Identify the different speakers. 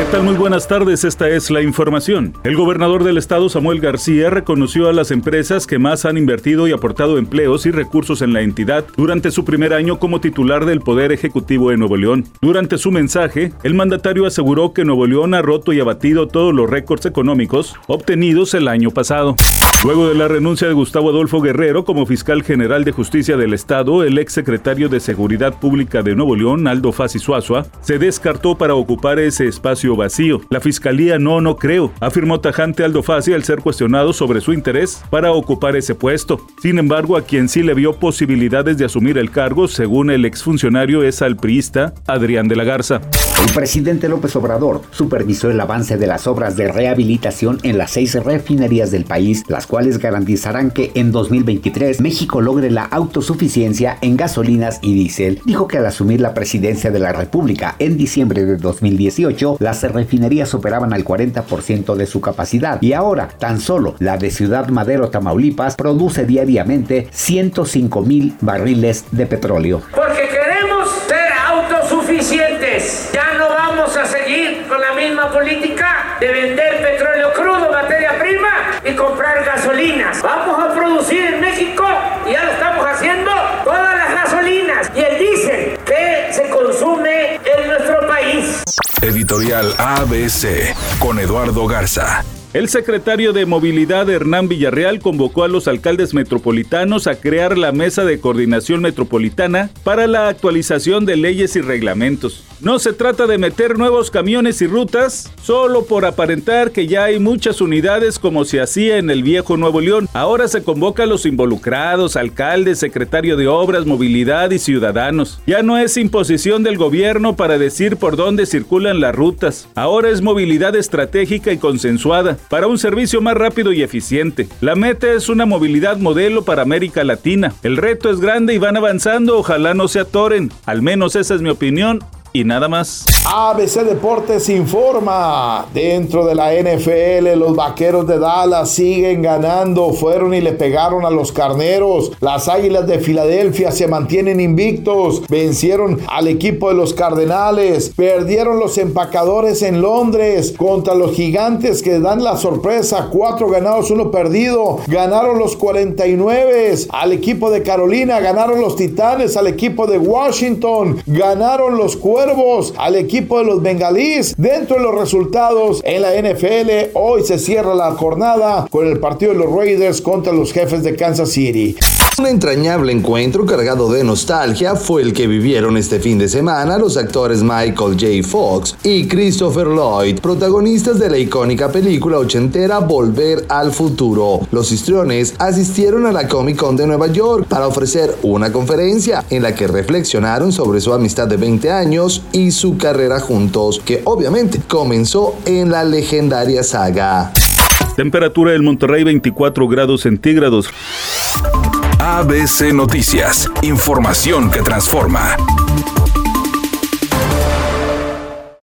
Speaker 1: ¿Qué tal? Muy buenas tardes, esta es la información. El gobernador del estado, Samuel García, reconoció a las empresas que más han invertido y aportado empleos y recursos en la entidad durante su primer año como titular del Poder Ejecutivo de Nuevo León. Durante su mensaje, el mandatario aseguró que Nuevo León ha roto y abatido todos los récords económicos obtenidos el año pasado. Luego de la renuncia de Gustavo Adolfo Guerrero como fiscal general de justicia del Estado, el ex secretario de Seguridad Pública de Nuevo León, Aldo Fassi Suazua, se descartó para ocupar ese espacio vacío. La fiscalía no, no creo, afirmó tajante Aldo Fassi al ser cuestionado sobre su interés para ocupar ese puesto. Sin embargo, a quien sí le vio posibilidades de asumir el cargo, según el exfuncionario, es al priista Adrián de la Garza.
Speaker 2: El presidente López Obrador supervisó el avance de las obras de rehabilitación en las seis refinerías del país, las cuales garantizarán que en 2023 México logre la autosuficiencia en gasolinas y diésel. Dijo que al asumir la presidencia de la República en diciembre de 2018, las refinerías operaban al 40% de su capacidad y ahora tan solo la de Ciudad Madero, Tamaulipas, produce diariamente 105 mil barriles de petróleo.
Speaker 3: Porque queremos ser autosuficientes. Ya no vamos a seguir con la misma política de vender petróleo crudo, materia prima y comprar gasolinas. Vamos a producir en México, y ya lo estamos haciendo, todas las gasolinas y el diésel que se consume en nuestro país.
Speaker 4: ABC con Eduardo Garza.
Speaker 1: El secretario de Movilidad Hernán Villarreal convocó a los alcaldes metropolitanos a crear la Mesa de Coordinación Metropolitana para la actualización de leyes y reglamentos. No se trata de meter nuevos camiones y rutas solo por aparentar que ya hay muchas unidades como se hacía en el viejo Nuevo León. Ahora se convoca a los involucrados, alcaldes, secretario de Obras, Movilidad y ciudadanos. Ya no es imposición del gobierno para decir por dónde circulan las rutas. Ahora es movilidad estratégica y consensuada para un servicio más rápido y eficiente. La meta es una movilidad modelo para América Latina. El reto es grande y van avanzando, ojalá no se atoren. Al menos esa es mi opinión y nada más.
Speaker 5: ABC Deportes informa. Dentro de la NFL, los vaqueros de Dallas siguen ganando. Fueron y le pegaron a los carneros. Las águilas de Filadelfia se mantienen invictos. Vencieron al equipo de los Cardenales. Perdieron los empacadores en Londres contra los gigantes que dan la sorpresa. Cuatro ganados, uno perdido. Ganaron los 49 al equipo de Carolina. Ganaron los Titanes al equipo de Washington. Ganaron los Al equipo de los Bengalís. Dentro de los resultados en la NFL, hoy se cierra la jornada con el partido de los Raiders contra los jefes de Kansas City.
Speaker 6: Un entrañable encuentro cargado de nostalgia fue el que vivieron este fin de semana los actores Michael J. Fox y Christopher Lloyd, protagonistas de la icónica película ochentera Volver al Futuro. Los histriones asistieron a la Comic Con de Nueva York para ofrecer una conferencia en la que reflexionaron sobre su amistad de 20 años y su carrera juntos, que obviamente comenzó en la legendaria saga.
Speaker 1: Temperatura del Monterrey 24 grados centígrados.
Speaker 4: ABC Noticias, información que transforma.